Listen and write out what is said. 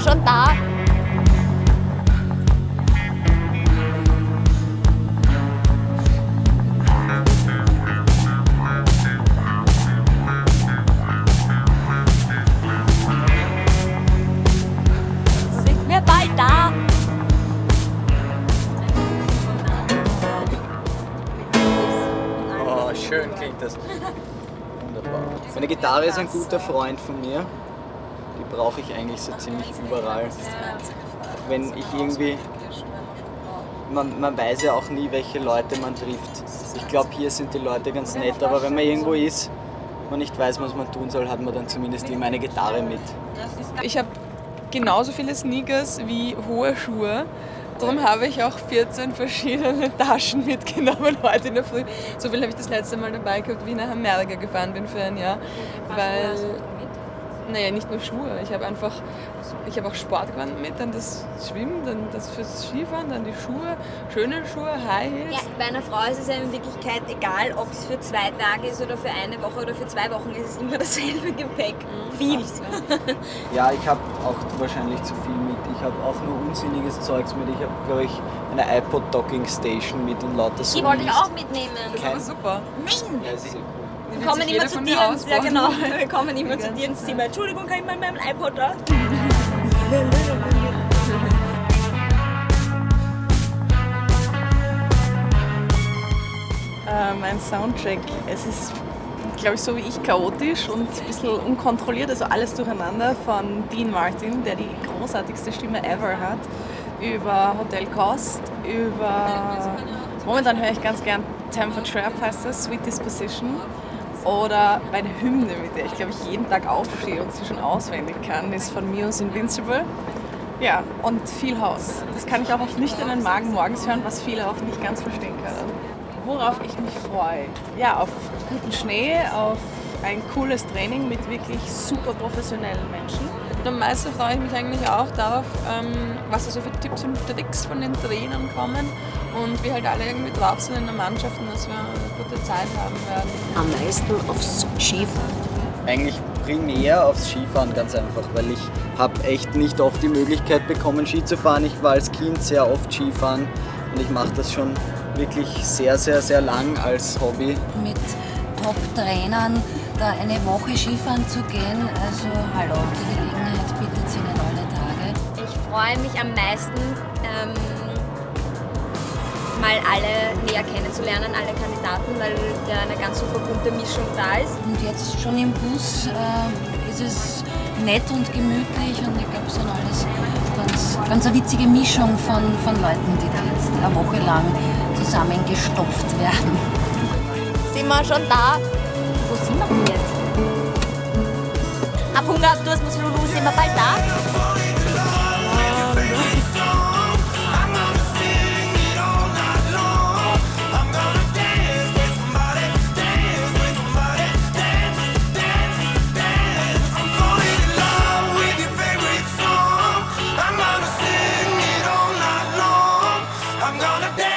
schon da. Sind wir bald da? Oh, schön klingt das. Wunderbar. Meine Gitarre ist ein guter Freund von mir. Die brauche ich eigentlich so ziemlich überall. Wenn ich irgendwie. Man, man weiß ja auch nie, welche Leute man trifft. Ich glaube, hier sind die Leute ganz nett, aber wenn man irgendwo ist, man nicht weiß, was man tun soll, hat man dann zumindest immer eine Gitarre mit. Ich habe genauso viele Sneakers wie hohe Schuhe. Darum habe ich auch 14 verschiedene Taschen mitgenommen heute in der Früh. So viel habe ich das letzte Mal dabei gehabt, wie ich nach Amerika gefahren bin für ein Jahr. Weil, naja, nicht nur Schuhe. Ich habe einfach, ich habe auch Sportgewand mit, dann das Schwimmen, dann das fürs Skifahren, dann die Schuhe, schöne Schuhe, High Heels. Ja, bei einer Frau ist es ja in Wirklichkeit egal, ob es für zwei Tage ist oder für eine Woche oder für zwei Wochen, ist es immer dasselbe Gepäck. Viel. Ja, ich habe auch wahrscheinlich zu viel mit. Ich habe auch nur unsinniges Zeugs mit. Ich habe, glaube ich, eine iPod Docking Station mit und lauter so. Die wollte ich auch mitnehmen. Das war super. Nein! Ja, ist ja cool. Die Wir kommen immer zu dir ins, ja genau, wir kommen immer zu dir ins. Zimmer. Entschuldigung, kann ich mal meinen iPod da? Äh, mein Soundtrack, es ist, glaube ich, so wie ich chaotisch und ein bisschen unkontrolliert, also alles durcheinander von Dean Martin, der die großartigste Stimme ever hat, über Hotel Cost, über, momentan höre ich ganz gern Temper Trap heißt das, Sweet Disposition. Oder meine Hymne, mit der ich glaube ich jeden Tag aufstehe und sie schon auswendig kann, ist von Muse Invincible. Ja, und viel Haus. Das kann ich auch auf nüchternen Magen morgens hören, was viele auch nicht ganz verstehen können. Worauf ich mich freue? Ja, auf guten Schnee, auf ein cooles Training mit wirklich super professionellen Menschen. Und am meisten freue ich mich eigentlich auch darauf, ähm, was da so für Tipps und Tricks von den Trainern kommen und wie halt alle irgendwie drauf sind in der Mannschaft und dass wir eine gute Zeit haben werden. Am meisten aufs Skifahren. Eigentlich primär aufs Skifahren ganz einfach, weil ich habe echt nicht oft die Möglichkeit bekommen, Ski zu fahren. Ich war als Kind sehr oft Skifahren und ich mache das schon wirklich sehr, sehr, sehr lang als Hobby. Mit Top-Trainern da eine Woche Skifahren zu gehen, also hallo, bietet alle Tage. Ich freue mich am meisten, ähm, mal alle näher kennenzulernen, alle Kandidaten, weil ja eine ganz super bunte Mischung da ist. Und jetzt schon im Bus äh, ist es nett und gemütlich und ich glaube, es sind alles ganz, ganz eine witzige Mischung von, von Leuten, die da jetzt eine Woche lang zusammengestopft werden. Sind wir schon da? druga, tu smo se ulusima, pa je tako. I'm gonna dance.